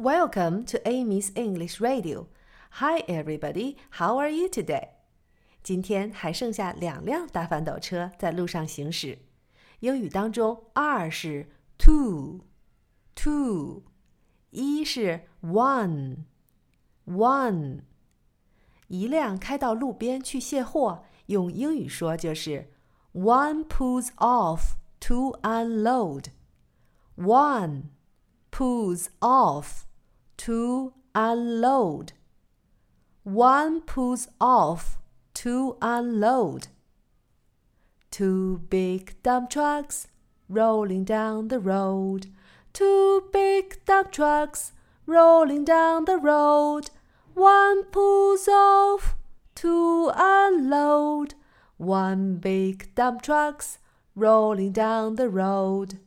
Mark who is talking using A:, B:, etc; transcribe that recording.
A: Welcome to Amy's English Radio. Hi, everybody. How are you today? 今天还剩下两辆大翻斗车在路上行驶。英语当中，二是 two，two，一是 one，one。一辆开到路边去卸货，用英语说就是 one pulls off to unload。one pulls off To unload. One pulls off to unload. Two big dump trucks rolling down the road. Two big dump trucks rolling down the road. One pulls off to unload. One big dump trucks rolling down the road.